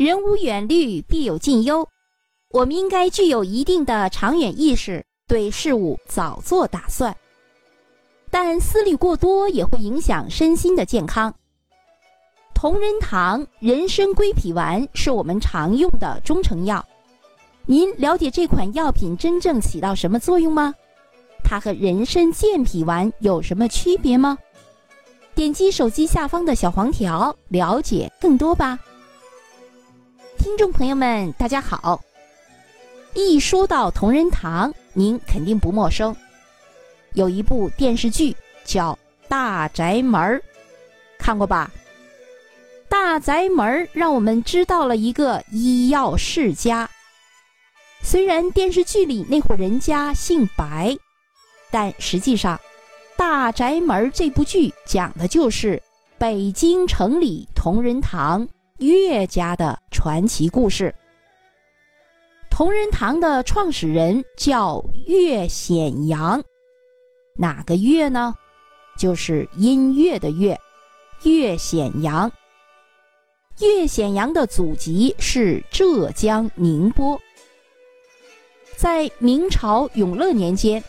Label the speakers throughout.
Speaker 1: 人无远虑，必有近忧。我们应该具有一定的长远意识，对事物早做打算。但思虑过多也会影响身心的健康。同仁堂人参归脾丸是我们常用的中成药。您了解这款药品真正起到什么作用吗？它和人参健脾丸有什么区别吗？点击手机下方的小黄条，了解更多吧。听众朋友们，大家好。一说到同仁堂，您肯定不陌生，有一部电视剧叫《大宅门》，看过吧？《大宅门》让我们知道了一个医药世家。虽然电视剧里那户人家姓白，但实际上，《大宅门》这部剧讲的就是北京城里同仁堂岳家的传奇故事。同仁堂的创始人叫岳显阳，哪个岳呢？就是音乐的乐，岳显阳。岳显阳的祖籍是浙江宁波。在明朝永乐年间，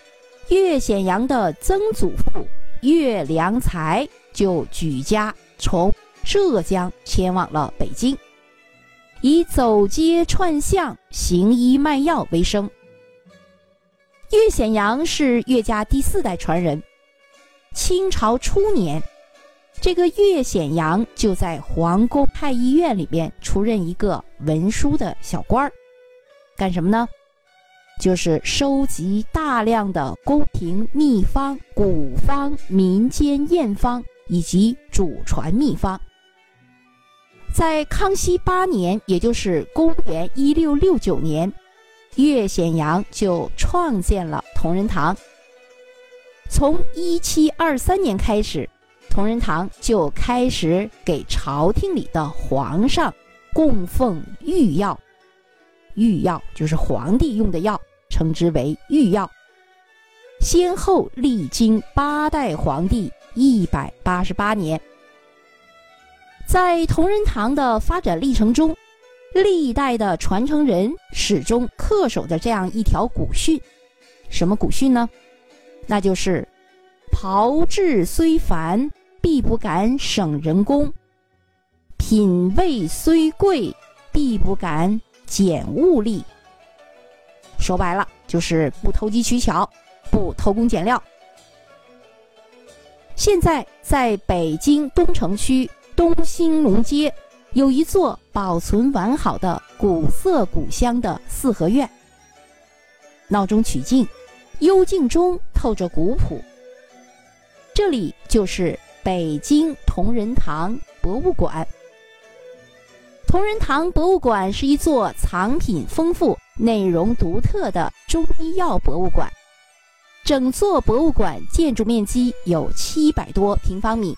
Speaker 1: 岳显阳的曾祖父岳良才就举家从浙江迁往了北京。以走街串巷、行医卖药为生。岳显阳是岳家第四代传人。清朝初年，这个岳显阳就在皇宫太医院里边出任一个文书的小官儿，干什么呢？就是收集大量的宫廷秘方、古方、民间验方以及祖传秘方。在康熙八年，也就是公元一六六九年，岳显阳就创建了同仁堂。从一七二三年开始，同仁堂就开始给朝廷里的皇上供奉御药，御药就是皇帝用的药，称之为御药。先后历经八代皇帝一百八十八年。在同仁堂的发展历程中，历代的传承人始终恪守着这样一条古训，什么古训呢？那就是“炮制虽繁，必不敢省人工；品味虽贵，必不敢减物力。”说白了，就是不投机取巧，不偷工减料。现在在北京东城区。东兴隆街有一座保存完好的古色古香的四合院，闹中取静，幽静中透着古朴。这里就是北京同仁堂博物馆。同仁堂博物馆是一座藏品丰富、内容独特的中医药博物馆，整座博物馆建筑面积有七百多平方米。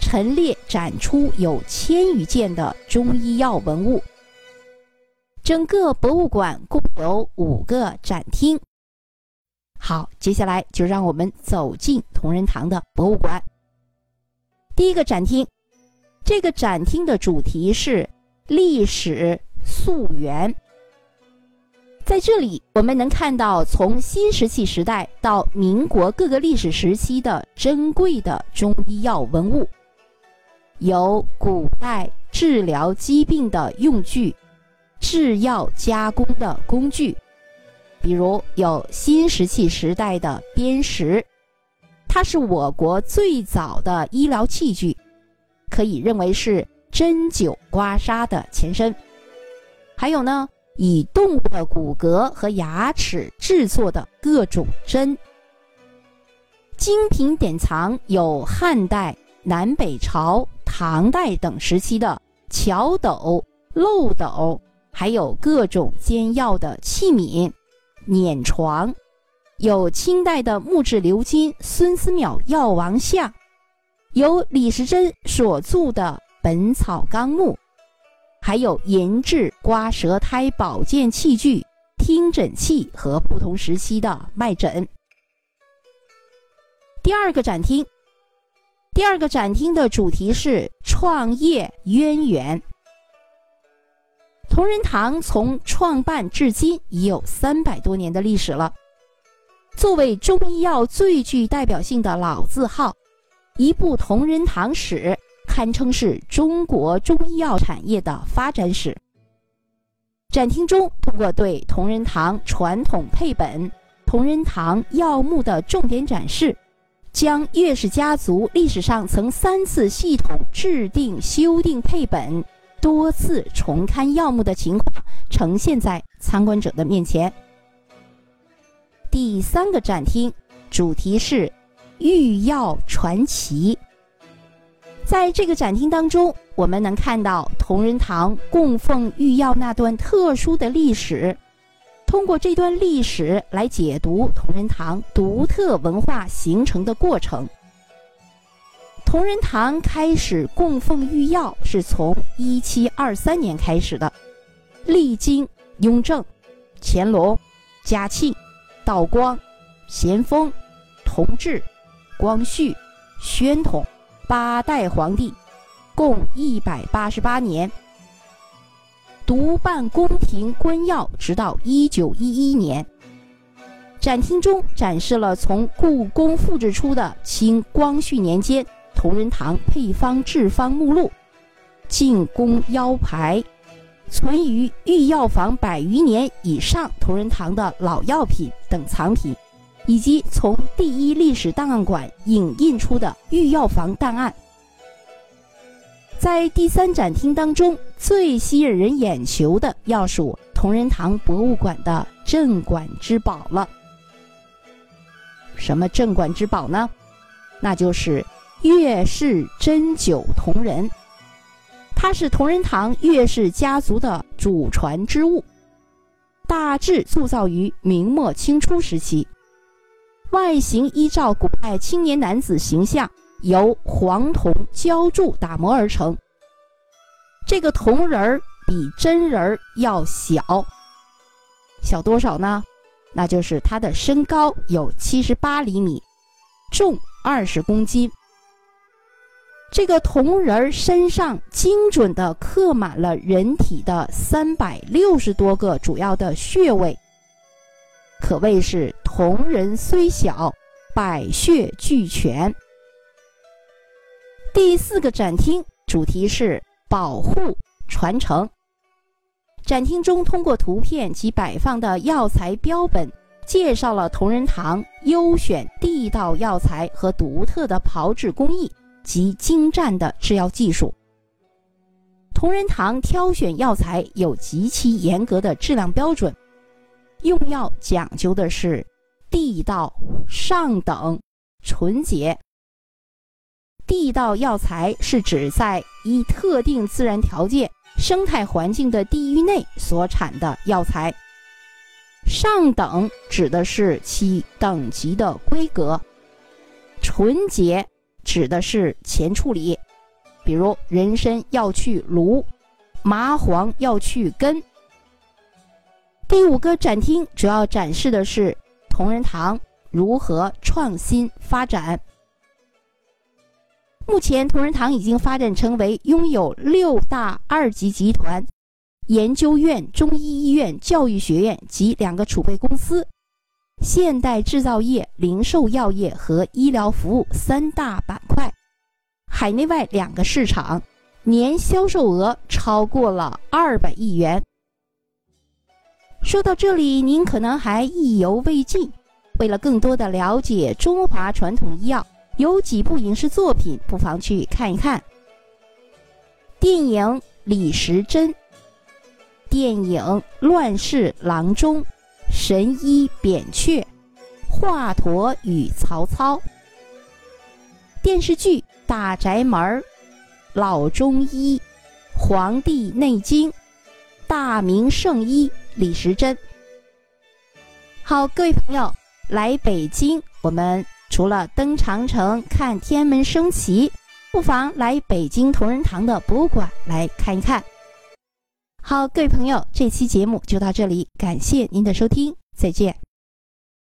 Speaker 1: 陈列展出有千余件的中医药文物。整个博物馆共有五个展厅。好，接下来就让我们走进同仁堂的博物馆。第一个展厅，这个展厅的主题是历史溯源。在这里，我们能看到从新石器时代到民国各个历史时期的珍贵的中医药文物。有古代治疗疾病的用具，制药加工的工具，比如有新石器时代的砭石，它是我国最早的医疗器具，可以认为是针灸刮痧的前身。还有呢，以动物的骨骼和牙齿制作的各种针。精品典藏有汉代、南北朝。唐代等时期的桥斗、漏斗，还有各种煎药的器皿、碾床，有清代的木质鎏金孙思邈药王像，有李时珍所著的《本草纲目》，还有银质刮舌苔保健器具、听诊器和不同时期的脉诊。第二个展厅。第二个展厅的主题是创业渊源。同仁堂从创办至今已有三百多年的历史了。作为中医药最具代表性的老字号，一部同仁堂史堪称是中国中医药产业的发展史。展厅中通过对同仁堂传统配本、同仁堂药目的重点展示，将岳氏家族历史上曾三次系统制定、修订配本、多次重刊药目的情况呈现在参观者的面前。第三个展厅主题是“御药传奇”。在这个展厅当中，我们能看到同仁堂供奉御药那段特殊的历史，通过这段历史来解读同仁堂独特文化形成的过程。同仁堂开始供奉御药是从一七二三年开始的，历经雍正、乾隆、嘉庆。道光、咸丰、同治、光绪、宣统八代皇帝，共一百八十八年，独办宫廷官药，直到一九一一年。展厅中展示了从故宫复制出的清光绪年间同仁堂配方制方目录、进宫腰牌。存于御药房百余年以上同仁堂的老药品等藏品，以及从第一历史档案馆影印出的御药房档案，在第三展厅当中，最吸引人眼球的要数同仁堂博物馆的镇馆之宝了。什么镇馆之宝呢？那就是岳氏针灸铜人。它是同仁堂岳氏家族的祖传之物，大致铸造于明末清初时期，外形依照古代青年男子形象，由黄铜浇铸打磨而成。这个铜人儿比真人儿要小，小多少呢？那就是他的身高有七十八厘米，重二十公斤。这个铜人儿身上精准地刻满了人体的三百六十多个主要的穴位，可谓是铜人虽小，百穴俱全。第四个展厅主题是保护传承。展厅中通过图片及摆放的药材标本，介绍了同仁堂优选地道药材和独特的炮制工艺。及精湛的制药技术。同仁堂挑选药材有极其严格的质量标准，用药讲究的是地道、上等、纯洁。地道药材是指在一特定自然条件、生态环境的地域内所产的药材。上等指的是其等级的规格，纯洁。指的是前处理，比如人参要去芦，麻黄要去根。第五个展厅主要展示的是同仁堂如何创新发展。目前，同仁堂已经发展成为拥有六大二级集团、研究院、中医医院、教育学院及两个储备公司。现代制造业、零售药业和医疗服务三大板块，海内外两个市场，年销售额超过了二百亿元。说到这里，您可能还意犹未尽。为了更多的了解中华传统医药，有几部影视作品不妨去看一看。电影《李时珍》，电影《乱世郎中》。神医扁鹊，华佗与曹操。电视剧《大宅门》，老中医，《黄帝内经》，大明圣医李时珍。好，各位朋友，来北京，我们除了登长城、看天安门升旗，不妨来北京同仁堂的博物馆来看一看。好，各位朋友，这期节目就到这里，感谢您的收听，再见。